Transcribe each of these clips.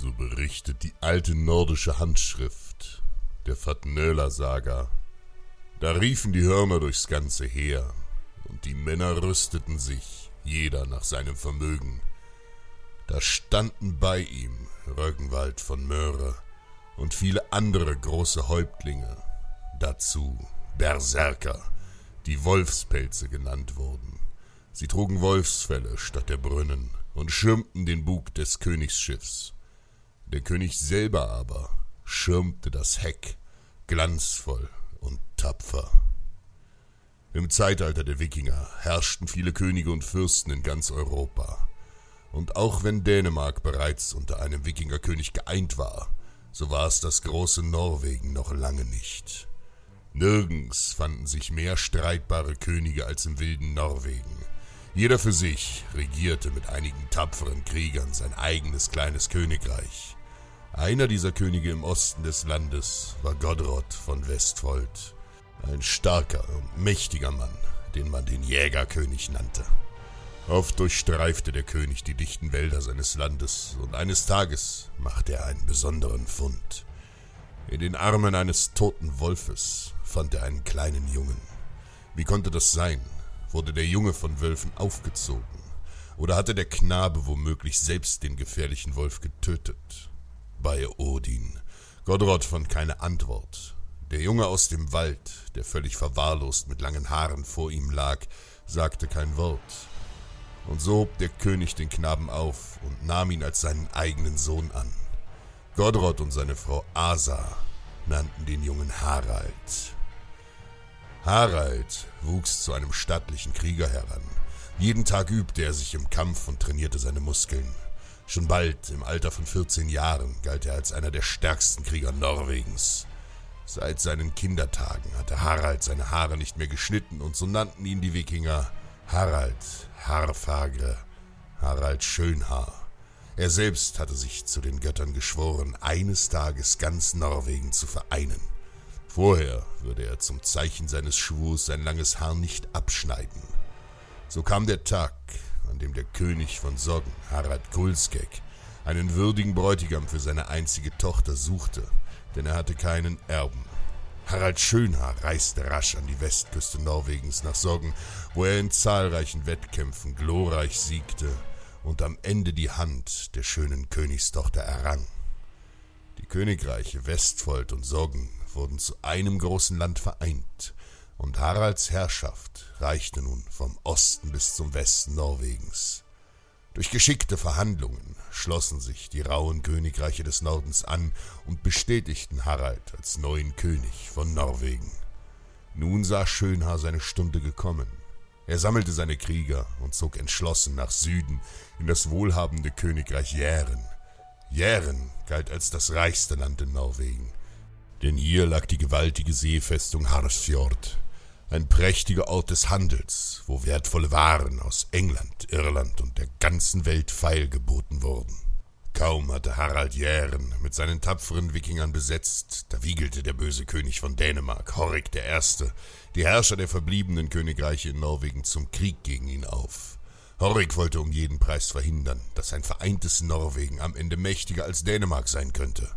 So berichtet die alte nordische Handschrift der Fatnöler-Saga. Da riefen die Hörner durchs ganze Heer, und die Männer rüsteten sich, jeder nach seinem Vermögen. Da standen bei ihm Rögenwald von Möhre und viele andere große Häuptlinge, dazu Berserker, die Wolfspelze genannt wurden. Sie trugen Wolfsfelle statt der Brünnen und schirmten den Bug des Königsschiffs. Der König selber aber schirmte das Heck, glanzvoll und tapfer. Im Zeitalter der Wikinger herrschten viele Könige und Fürsten in ganz Europa. Und auch wenn Dänemark bereits unter einem Wikingerkönig geeint war, so war es das große Norwegen noch lange nicht. Nirgends fanden sich mehr streitbare Könige als im wilden Norwegen. Jeder für sich regierte mit einigen tapferen Kriegern sein eigenes kleines Königreich. Einer dieser Könige im Osten des Landes war Godrod von Westfold, ein starker und mächtiger Mann, den man den Jägerkönig nannte. Oft durchstreifte der König die dichten Wälder seines Landes, und eines Tages machte er einen besonderen Fund. In den Armen eines toten Wolfes fand er einen kleinen Jungen. Wie konnte das sein? Wurde der Junge von Wölfen aufgezogen? Oder hatte der Knabe womöglich selbst den gefährlichen Wolf getötet? Bei Odin. Godrod fand keine Antwort. Der Junge aus dem Wald, der völlig verwahrlost mit langen Haaren vor ihm lag, sagte kein Wort. Und so hob der König den Knaben auf und nahm ihn als seinen eigenen Sohn an. Godrod und seine Frau Asa nannten den Jungen Harald. Harald wuchs zu einem stattlichen Krieger heran. Jeden Tag übte er sich im Kampf und trainierte seine Muskeln. Schon bald, im Alter von 14 Jahren, galt er als einer der stärksten Krieger Norwegens. Seit seinen Kindertagen hatte Harald seine Haare nicht mehr geschnitten und so nannten ihn die Wikinger Harald Haarfagre, Harald Schönhaar. Er selbst hatte sich zu den Göttern geschworen, eines Tages ganz Norwegen zu vereinen. Vorher würde er zum Zeichen seines Schwurs sein langes Haar nicht abschneiden. So kam der Tag, dem der König von Sogn, Harald Gulskek, einen würdigen Bräutigam für seine einzige Tochter suchte, denn er hatte keinen Erben. Harald Schönhaar reiste rasch an die Westküste Norwegens nach Sogn, wo er in zahlreichen Wettkämpfen glorreich siegte und am Ende die Hand der schönen Königstochter errang. Die Königreiche Westfold und Sogn wurden zu einem großen Land vereint, und Haralds Herrschaft reichte nun vom Osten bis zum Westen Norwegens. Durch geschickte Verhandlungen schlossen sich die rauen Königreiche des Nordens an und bestätigten Harald als neuen König von Norwegen. Nun sah Schönhaar seine Stunde gekommen. Er sammelte seine Krieger und zog entschlossen nach Süden in das wohlhabende Königreich Jären. Jären galt als das reichste Land in Norwegen, denn hier lag die gewaltige Seefestung Harsfjord, Ein prächtiger Ort des Handels, wo wertvolle Waren aus England, Irland und der ganzen Welt feilgeboten wurden. Kaum hatte Harald Jären mit seinen tapferen Wikingern besetzt, da wiegelte der böse König von Dänemark, Horik Erste, die Herrscher der verbliebenen Königreiche in Norwegen zum Krieg gegen ihn auf. Horik wollte um jeden Preis verhindern, dass ein vereintes Norwegen am Ende mächtiger als Dänemark sein könnte.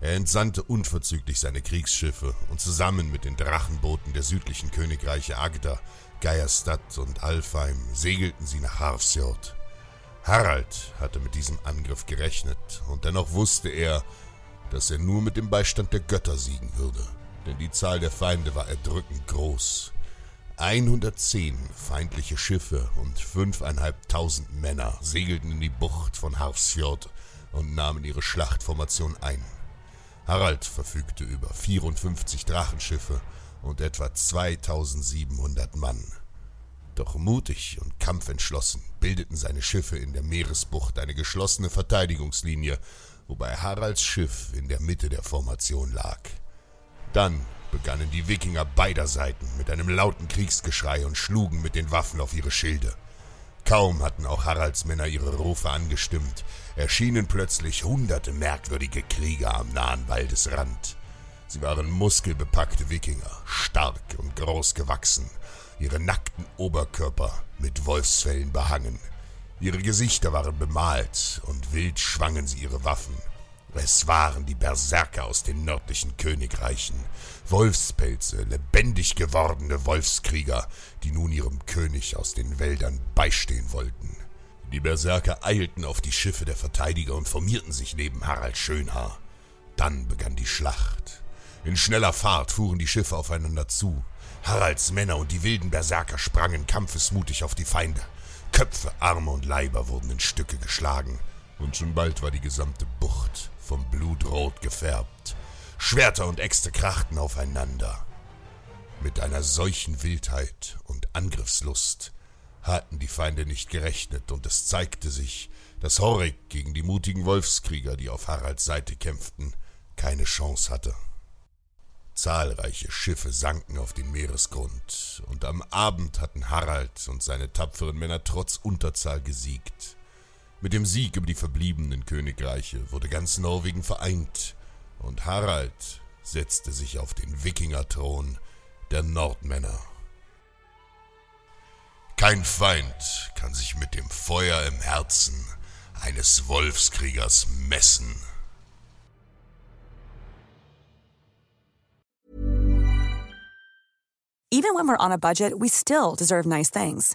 Er entsandte unverzüglich seine Kriegsschiffe und zusammen mit den Drachenbooten der südlichen Königreiche Agda, Geierstadt und Alfheim segelten sie nach Harfsjord. Harald hatte mit diesem Angriff gerechnet, und dennoch wusste er, dass er nur mit dem Beistand der Götter siegen würde, denn die Zahl der Feinde war erdrückend groß. 110 feindliche Schiffe und fünfeinhalbtausend Männer segelten in die Bucht von Harfsfjord und nahmen ihre Schlachtformation ein. Harald verfügte über 54 Drachenschiffe und etwa 2700 Mann. Doch mutig und kampfentschlossen bildeten seine Schiffe in der Meeresbucht eine geschlossene Verteidigungslinie, wobei Haralds Schiff in der Mitte der Formation lag. Dann begannen die Wikinger beider Seiten mit einem lauten Kriegsgeschrei und schlugen mit den Waffen auf ihre Schilde. Kaum hatten auch Haralds Männer ihre Rufe angestimmt, erschienen plötzlich hunderte merkwürdige Krieger am nahen Waldesrand. Sie waren muskelbepackte Wikinger, stark und groß gewachsen, ihre nackten Oberkörper mit Wolfsfellen behangen. Ihre Gesichter waren bemalt und wild schwangen sie ihre Waffen. Es waren die Berserker aus den nördlichen Königreichen, Wolfspelze, lebendig gewordene Wolfskrieger, die nun ihrem König aus den Wäldern beistehen wollten. Die Berserker eilten auf die Schiffe der Verteidiger und formierten sich neben Harald Schönhaar. Dann begann die Schlacht. In schneller Fahrt fuhren die Schiffe aufeinander zu. Haralds Männer und die wilden Berserker sprangen kampfesmutig auf die Feinde. Köpfe, Arme und Leiber wurden in Stücke geschlagen, und schon bald war die gesamte Bucht vom Blut rot gefärbt. Schwerter und Äxte krachten aufeinander. Mit einer solchen Wildheit und Angriffslust hatten die Feinde nicht gerechnet, und es zeigte sich, dass Horik gegen die mutigen Wolfskrieger, die auf Haralds Seite kämpften, keine Chance hatte. Zahlreiche Schiffe sanken auf den Meeresgrund, und am Abend hatten Harald und seine tapferen Männer trotz Unterzahl gesiegt. Mit dem Sieg über die verbliebenen Königreiche wurde ganz Norwegen vereint, und Harald setzte sich auf den Wikingerthron der Nordmänner. Kein Feind kann sich mit dem Feuer im Herzen eines Wolfskriegers messen. Even when we're on a budget, we still deserve nice things.